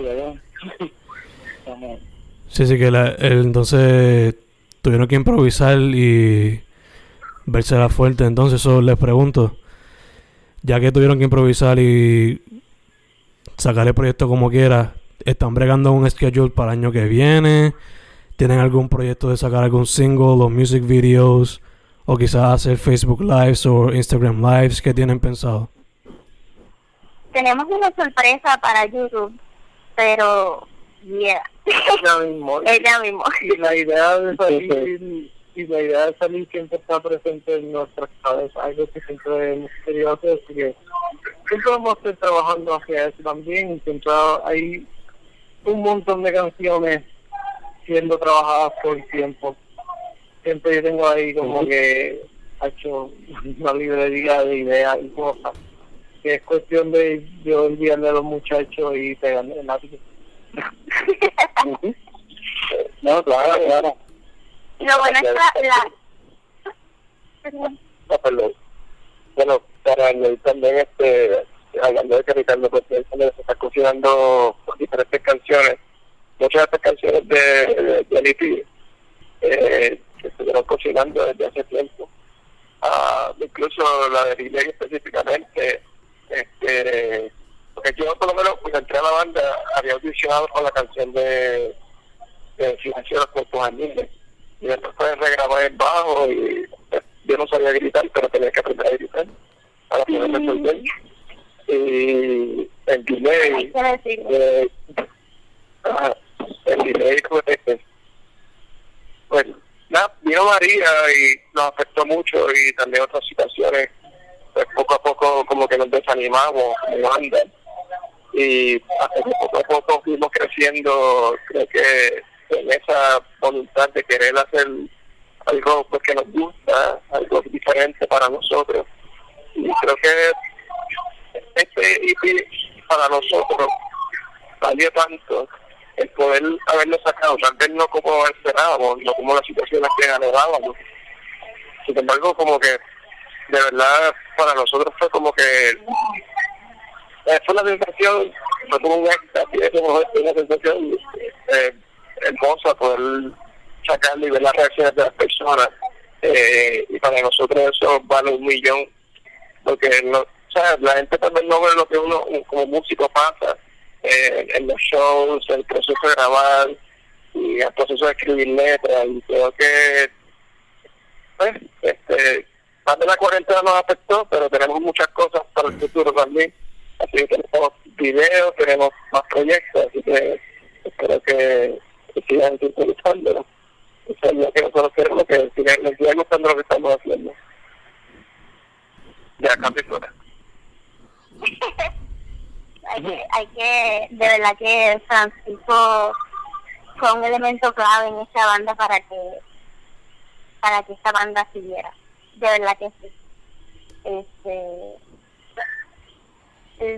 S1: Sí, sí, que la- el- entonces tuvieron que improvisar y verse la fuerte. Entonces, eso les pregunto, ya que tuvieron que improvisar y sacar el proyecto como quiera, ¿están bregando un schedule para el año que viene? ¿Tienen algún proyecto de sacar algún single o music videos? ¿O quizás hacer Facebook Lives o Instagram Lives? ¿Qué tienen pensado?
S4: Tenemos una sorpresa para YouTube, pero, yeah,
S3: mismo.
S4: ella mismo.
S3: y la idea de salir y la idea de salir siempre está presente en nuestras cabezas algo que siempre hemos querido hacer así que siempre vamos a estar trabajando hacia eso también siempre hay un montón de canciones siendo trabajadas por tiempo. Siempre yo tengo ahí como que he hecho una librería de ideas y cosas que es cuestión de yo enviarle a los muchachos y pegarle el lápiz
S5: no, claro, claro.
S4: Lo bueno es la... la...
S5: No, perdón. Bueno, para añadir también, este, hablando de que Ricardo pues, se está cocinando diferentes canciones, muchas de estas canciones de, de, Liti, eh, que estuvieron cocinando desde hace tiempo. Ah, incluso la de Relay específicamente, este, porque yo por lo menos cuando entré a la banda había audicionado con la canción de, de Financiero Cuerpos Añiles y después regrabar el bajo y pues, yo no sabía gritar pero tenía que aprender a gritar para poder resolver. Y el delay eh, ah, el delay fue pues nada, vino María y nos afectó mucho y también otras situaciones pues poco a poco como que nos desanimamos como banda y hasta que poco a poco fuimos creciendo creo que en esa voluntad de querer hacer algo pues que nos gusta algo diferente para nosotros y creo que este EP para nosotros valió tanto el poder haberlo sacado, tal vez no como esperábamos, no como las situaciones que anhelábamos. Sin embargo, como que de verdad para nosotros fue como que eh, fue una sensación, fue como un éxtasis, es como una sensación eh, hermosa poder sacarlo y ver las reacciones de las personas. Eh, y para nosotros eso vale un millón, porque no, o sea, la gente también no ve lo que uno como músico pasa eh, en los shows, el proceso de grabar y el proceso de escribir letras y creo que pues, este, más de la cuarentena nos afectó, pero tenemos muchas cosas para el futuro también. Así que tenemos videos, tenemos más proyectos, así que espero que, que sigan disfrutándolo. Eso es lo que nosotros queremos, que sigan, les gustando lo que estamos haciendo. Ya, cambio fuera.
S4: hay que, hay que, de verdad que Francisco fue un elemento clave en esta banda para que, para que esta banda siguiera. De verdad que sí. Este,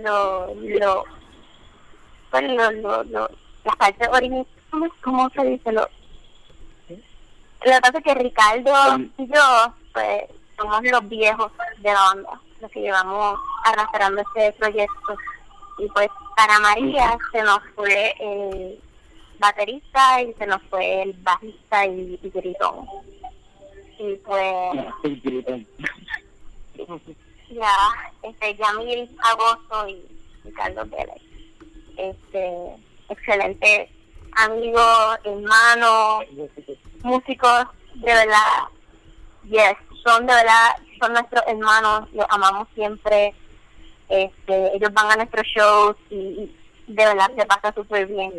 S4: lo, lo, pues lo, lo, lo, la parte original, ¿cómo, ¿cómo se dice? Lo, lo que pasa es que Ricardo y yo, pues, somos los viejos de la banda, los que llevamos arrastrando este proyecto. Y pues para María se nos fue el baterista y se nos fue el bajista y, y gritón. Y pues ya, este, Yamil Agosto y, Carlos Vélez. Este, excelente amigo, hermano, músicos, de verdad, yes, son de verdad, son nuestros hermanos, los amamos siempre, este, ellos van a nuestros shows y, y de verdad se pasa súper bien.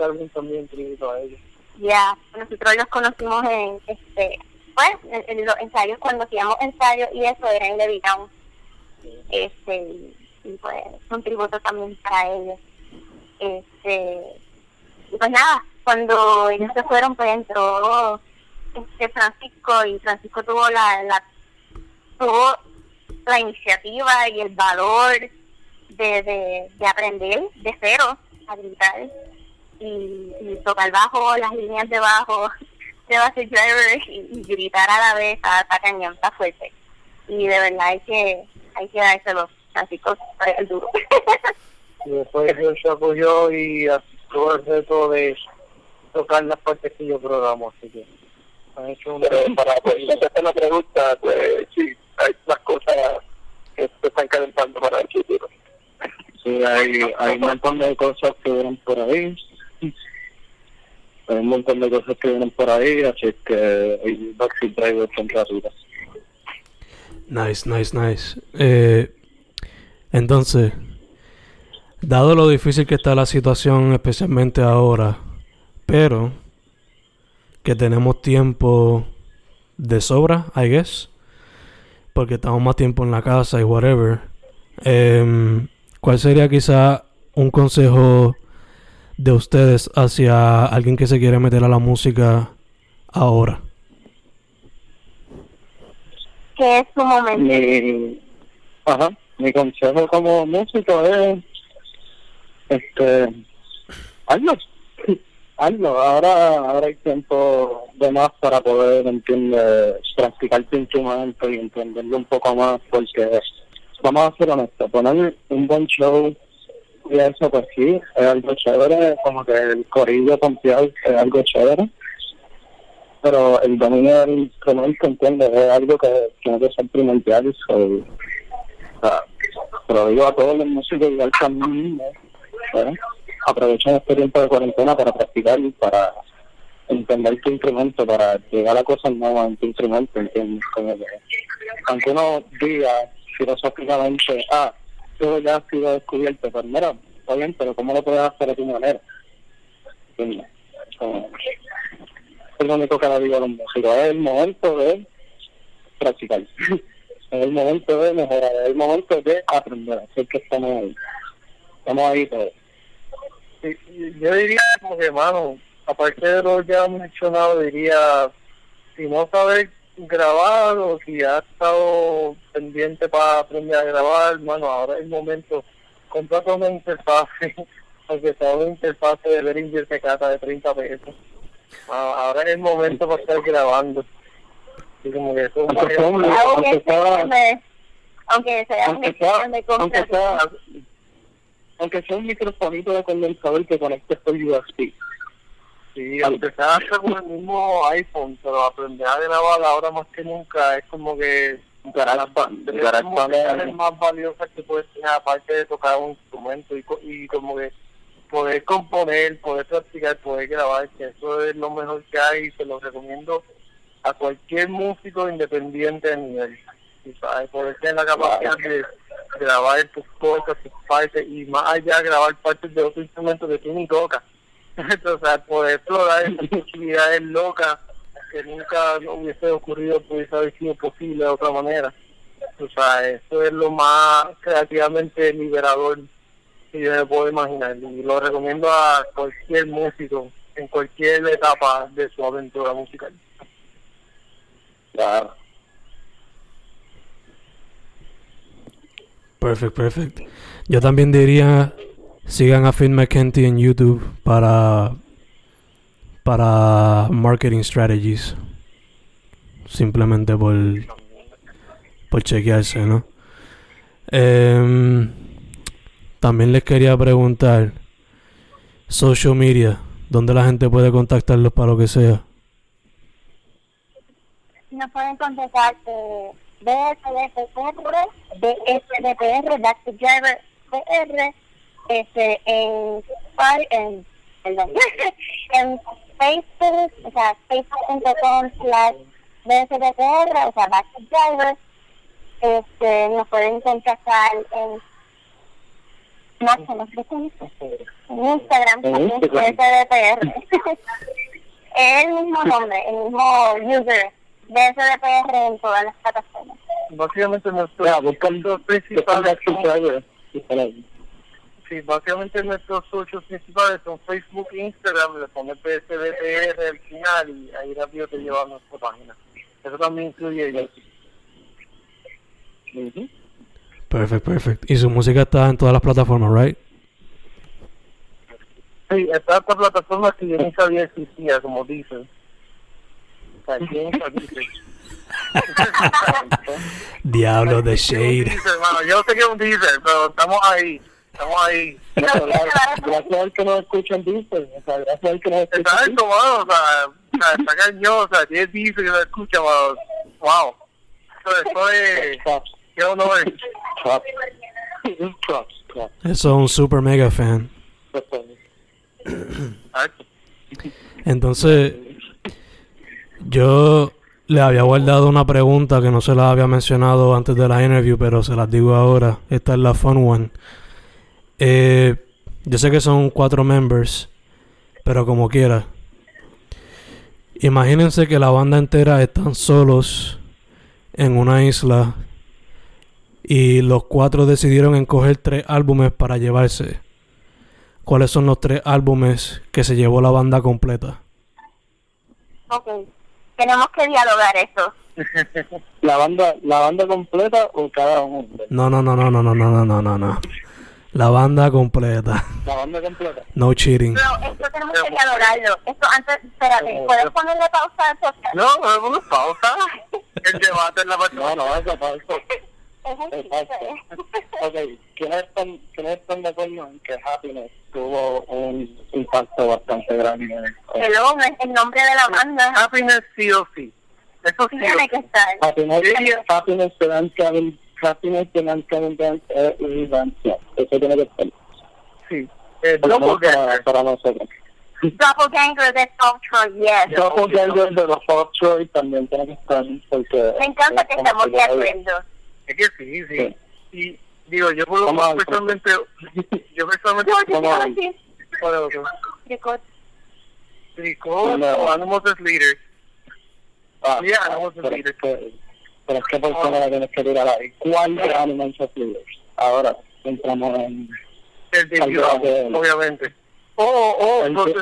S2: Álbum también tributo a ellos.
S4: Ya, nosotros los conocimos en, este, pues, en, en los ensayos, cuando hacíamos ensayos y eso era en Levitown. Este, y, y pues, un tributo también para ellos. Este, pues nada, cuando ellos se fueron, pues entró este Francisco y Francisco tuvo la, la, tuvo la iniciativa y el valor de, de, de aprender de cero a gritar y, y tocar bajo las líneas de bajo de base driver y, y gritar a la vez a está cañón, está fuerte. Y de verdad hay que, hay que dárselo. Francisco el duro.
S2: Y después se apoyó y tuvo el reto de tocar las partes que yo programo, así que han hecho un...
S5: Pero para pues, hacerte la pregunta, pues sí, hay más cosas que se están calentando para el futuro.
S2: Sí, hay, hay un montón de cosas que vienen por ahí. Hay un montón de cosas que vienen por ahí, así que el Backseat Driver son gratuitas.
S1: Nice, nice, nice. Eh, entonces, dado lo difícil que está la situación, especialmente ahora, pero que tenemos tiempo de sobra, I guess, porque estamos más tiempo en la casa y whatever. em, ¿Cuál sería quizá un consejo de ustedes hacia alguien que se quiere meter a la música ahora?
S4: que es su momento.
S2: Mi, ajá, mi consejo como músico es este hazlo. hazlo. Ahora, ahora hay tiempo de más para poder, entiende, practicar tu instrumento y entenderlo un poco más, porque vamos a ser honestos, poner un buen show y eso, pues sí, es algo chévere, como que el corrido confiado es algo chévere, pero el dominio del instrumento, entiende, es algo que tiene que ser primordial. O sea, pero digo a todos los músicos igual también, aprovechen este tiempo de cuarentena para practicar y para entender tu instrumento, para llegar a cosas nuevas en tu instrumento, ¿entiendes? Como que, aunque uno diga filosóficamente, ah, todo ya ha sido descubierto, pues mira, está bien, pero ¿cómo lo puedes hacer de tu manera? Es lo único que le digo a los músicos, es el momento de practicar, es el momento de mejorar, es el momento de aprender, así que estamos ahí, estamos ahí todos.
S3: Yo diría como que, hermano, aparte de lo ya mencionado, diría, si no sabes grabar o si has estado pendiente para aprender a grabar, hermano, ahora es el momento, comprate una interfase, aunque sea una interfase de Behringer que cata de 30 pesos. Ah, ahora es el momento para estar grabando. Y como que eso es un
S2: Aunque sea un-
S4: Aunque
S2: sea-
S4: sea me- aunque sea
S2: aunque aunque sea, un microfonito de condensador que conectes por USB.
S3: Sí, aunque sea hasta con el mismo iPhone, pero aprender a grabar ahora más que nunca es como que
S2: GarageBand,
S3: es más valiosa que puedes tener aparte de tocar un instrumento y, y como que poder componer, poder practicar, poder grabar, que eso es lo mejor que hay y se lo recomiendo a cualquier músico independiente de nivel. Y, ¿sabes? Poder tener la capacidad de grabar tus cosas, tus partes y más allá grabar partes de otro instrumento que tú ni tocas. o sea, poder explorar esas posibilidades locas que nunca no hubiese ocurrido, pudiese haber sido posible de otra manera. O sea, eso es lo más creativamente liberador que yo me puedo imaginar. Y lo recomiendo a cualquier músico en cualquier etapa de su aventura musical.
S2: Claro.
S1: Perfect, perfect. Yo también diría sigan a Phil McKenty en YouTube para para marketing strategies. Simplemente por por chequearse, ¿no? Em, también les quería preguntar social media, ¿dónde la gente puede contactarlos para lo que sea?
S4: nos pueden contactar eh, BSDPR, BSDPR, Back to Driver PR, este, en, en, perdón, en Facebook, o sea, facebook.com slash BSDPR, o sea, Back to Driver, este, nos pueden contactar en cómo es. en Instagram,
S2: En.
S4: BSDPR. el mismo nombre, el mismo user de SDPR en todas las plataformas.
S3: Básicamente
S2: de
S3: principales son,
S2: ahí.
S3: sí, básicamente nuestros socios principales son Facebook e Instagram, le pones PSDPR al final y ahí rápido te lleva a nuestra página. Eso también incluye yo.
S2: Ujú.
S1: Perfect, perfect. Y su música está en todas las plataformas, right?
S3: Sí, está esta plataforma que yo ni sabía existía, como dicen. O sea, ¿quién usa Deezer?
S1: Diablo de
S3: ¿Quién usa
S1: Shade.
S3: Yo sé que es un Deezer, pero estamos ahí. Estamos ahí.
S2: Gracias al que nos escuchan, dice. O sea, gracias al que nos escuchan.
S3: Exacto, mano, o sea, o sea, está cañón, o sea, tiene Deezer que lo escucha, mano. Wow. Eso, es... Qué honor.
S1: Eso es un super mega fan.
S3: Exacto.
S1: Entonces, yo le había guardado una pregunta que no se la había mencionado antes de la interview, pero se las digo ahora. Esta es la fun one. Eh, yo sé que son cuatro members, pero como quiera. Imagínense que la banda entera están solos en una isla y los cuatro decidieron escoger tres álbumes para llevarse. ¿Cuáles son los tres álbumes que se llevó la banda completa?
S4: Tenemos que dialogar eso.
S2: ¿La banda, ¿La banda completa o cada uno?
S1: No, no, no, no, no, no, no, no, no, no, no. La banda completa.
S2: La banda completa.
S1: No cheating.
S4: Pero esto tenemos que dialogarlo. Esto antes, espérate, ¿puedes ponerle pausa al podcast?
S3: No, no, no, pausa. El debate en la.
S2: No, no, eso falso.
S4: Es chiste.
S2: Ok, ¿quiénes están, ¿quiénes están de acuerdo en que Happiness tuvo un impacto bastante grande
S4: Hello, es el nombre de la banda.
S3: Happiness sí o sí. Eso sí.
S4: Tiene que estar.
S2: Happiness,
S3: Sí.
S2: happiness de Dan Kevin, Happiness de Dan Kevin Dance es irreverencia. Eso tiene que ser.
S3: Sí. Eh,
S2: para, para nosotros.
S4: Doppelganger de Culture, yes.
S2: Doppelganger de los Fox Troy también tiene que estar porque...
S4: Me encanta que
S2: es
S4: estamos de acuerdo.
S3: Es que sí, sí.
S2: Sí.
S3: Y digo, yo
S2: a ver.
S3: personalmente, yo personalmente
S4: No, yo
S2: Vamos a
S4: quiero
S2: ver.
S4: decir,
S3: ¿cuál es otro?
S4: Tricot.
S3: Tricot
S2: No.
S3: Animals as Leaders.
S2: Ah,
S3: Yeah, Animals as Leaders.
S2: que, pero es que persona la tienes que tirar ahí. ¿Cuál de Animals as Leaders? Ahora entramos en...
S3: El de obviamente. Oh, oh,
S2: el, no,
S3: de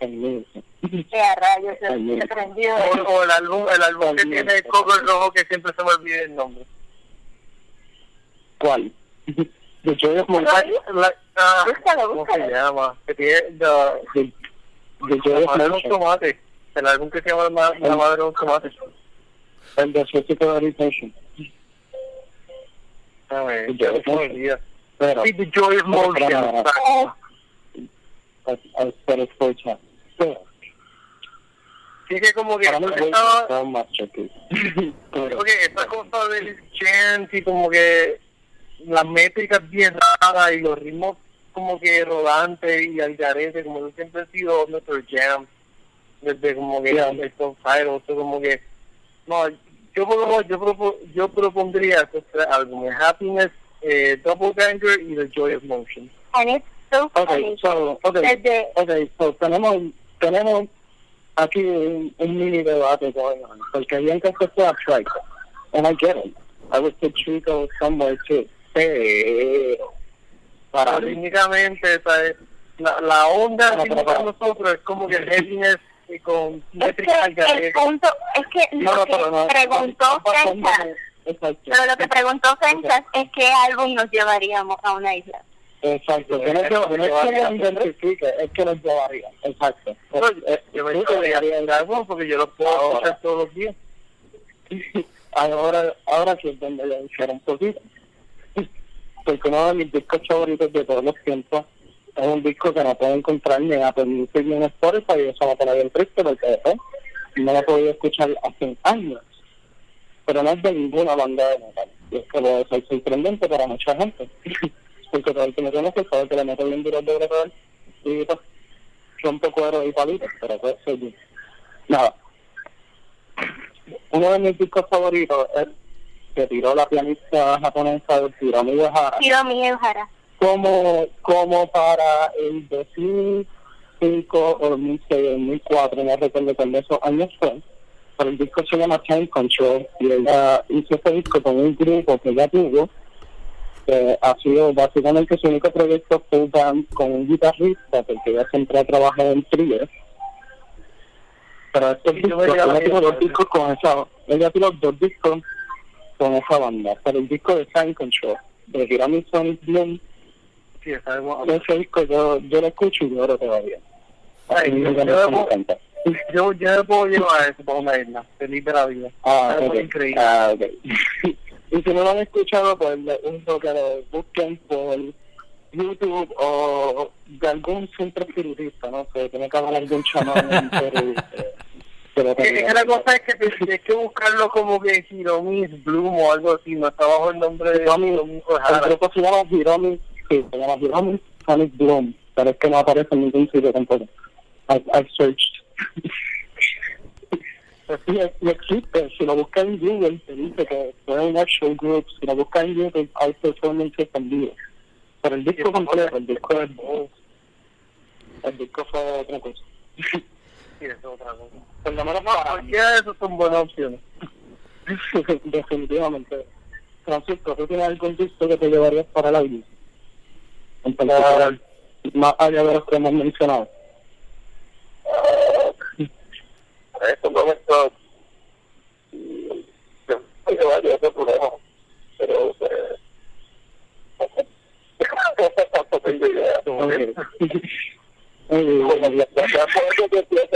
S4: Rayos, se- prendió.
S3: O, o el álbum, el álbum que tiene el cover rojo que siempre se me olvida el nombre.
S2: ¿Cuál? The Joy of
S4: ¿Lo
S2: Motion.
S4: oí?
S3: La, ah,
S4: Búscalo,
S3: ¿Cómo
S4: búscalo.
S3: se llama? Que tiene the,
S2: The, the Joy
S3: la
S2: of
S3: madre de los
S2: Motion.
S3: tomates. El álbum que se llama La, la madre de los tomates.
S2: El de Physical Orientation.
S3: A ver.
S2: Pero,
S3: Sí, The Joy of Motion.
S2: Ser escucha. Pero,
S3: Sí que como que estaba.
S2: Pero,
S3: Porque esa cosa del chant y como que las métricas bien raras y los ritmos como que rodantes y al garete, como que siempre ha sido nuestro jam. Desde como que
S2: Yeah.
S3: el o como que... No, yo, propo- yo, propo- yo propondría estos tres álbumes, Happiness, eh, Doppelganger y The Joy of Motion.
S4: and it's so
S2: Okay, so, okay,
S4: Desde,
S2: okay, so tenemos, tenemos aquí un, un mini debate going on, porque bien que se sea Trico, and I get it, I would put Trico somewhere too, pero, para mí,
S3: Técnicamente. La, la onda para
S2: para-
S3: nosotros es como que Happiness y con
S4: es
S3: métricas
S4: que el punto, es que
S2: no,
S4: lo
S2: no,
S4: que
S2: pero no,
S4: preguntó pero lo que preguntó Senchas es qué álbum nos llevaríamos a una isla.
S2: Exacto, que no es que, no es que lo identifique, es que nos llevaría. Exacto.
S3: No,
S2: Eh,
S3: yo me llevaría el álbum porque yo lo puedo
S2: Ahora.
S3: escuchar todos los días.
S2: ahora, ahora sí es donde yo dijera un poquito. Porque uno de mis discos favoritos de todos los tiempos es un disco que no puedo encontrar ni en Apple Music ni en Spotify y eso me pone bien triste porque después no lo he podido escuchar hace años. Pero no es de ninguna banda de metal. Y es que puede ser sorprendente para mucha gente. porque todo el que me conoce sabe que le meto bien el doble pedal y pues rompo cuero y palitos, pero pues soy. Nada. Uno de mis discos favoritos es que tiró la pianista japonesa Hiromi Uehara
S4: Hiromi
S2: como, como para el 2005 o 2006 2004, no recuerdo cuál de esos años fue, pero el disco se llama Time Control y ella hizo ese disco con un grupo que ella tuvo, que ha sido básicamente su único proyecto full band con un guitarrista, porque ella siempre ha trabajado en tríos. Pero
S3: Sí, yo
S2: discos,
S3: llamo
S2: ella tuvo dos discos con esa, ella tuvo dos discos con esa banda, pero el disco de Time Control, de Hiromi Sonic Bloom,
S3: Sí,
S2: ese disco yo, yo lo escucho y lloro todavía.
S3: Ay, yo- yo
S2: me
S3: puedo-. Yo, yo puedo llevar eso para una isla, feliz de la vida.
S2: Ah,
S3: Algo
S2: ok.
S3: increíble.
S2: Ah, ok. y si no lo han escuchado, pues le- un toque lo busquen por YouTube o de algún centro espiritista, no sé, tiene que haber algún chamán en Perú que- que
S3: Es que la cosa es que tienes que buscarlo como que Hiromi's Bloom o algo así, no está bajo el nombre de
S2: Hiromi- El grupo se llama Hiromi, sí, se llama Hiromi Sonic Bloom, pero es que no aparece en ningún sitio tampoco. I've, I've searched. Y, y existe, si lo buscas en Google, te dice que un actual group, si lo buscas en YouTube, hay performances vivo. Pero el disco completo, el disco es el disco fue otra cosa.
S3: Sí, es otra cosa.
S2: Por lo menos para.
S3: Cualquiera de esos son buenas opciones.
S2: Definitivamente. Francisco, ¿tú tienes algún disco que te llevarías para la vida? En particular, más allá de los que hemos mencionado.
S3: En estos momentos, yo me llevaría ese problema, pero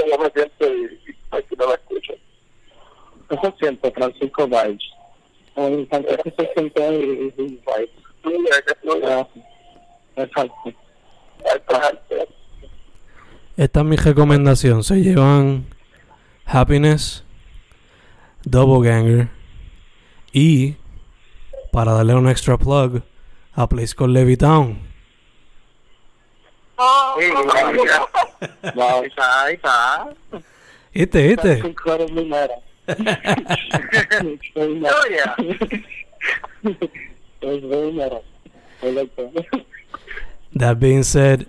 S5: yo me siento y, aquí no la escucho.
S2: Eso es cierto, Francisco Valls. Se siente y.
S5: Sí, es no,
S2: Exacto.
S1: Esta es mi recomendación. Se llevan Happiness, Double Ganger y para darle un extra plug a Place called Levittown.
S4: Oh.
S3: Oh, yeah.
S2: That.
S1: Being said,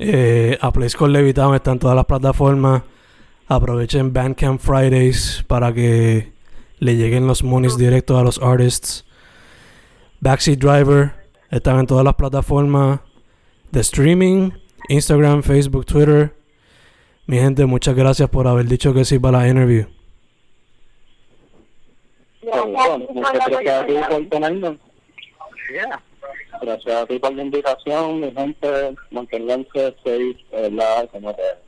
S1: eh, a Place called Levittown está en todas las plataformas. Aprovechen Bandcamp Fridays para que le lleguen los monies directos a los artists. Backseat Driver están en todas las plataformas de streaming, Instagram, Facebook, Twitter. Mi gente, muchas gracias por haber dicho que sí para la interview.
S2: Gracias por la invitación, mi gente. Manténganse safe, verdad, como que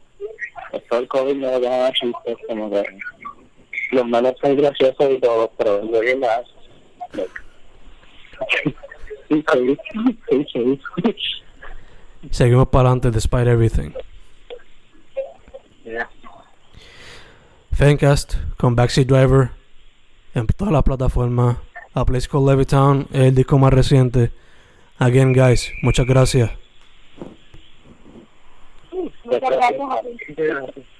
S2: esto del COVID no lo dejan a chistes, como que los menos son graciosos y todo, pero más. Sí, sí, sí.
S1: Seguimos para adelante despite everything.
S3: Yeah.
S1: Fancast con Backseat Driver en todas las plataformas. A Place Called Levittown es el disco más reciente. Again, guys, muchas gracias.
S4: Muchas gracias a ti.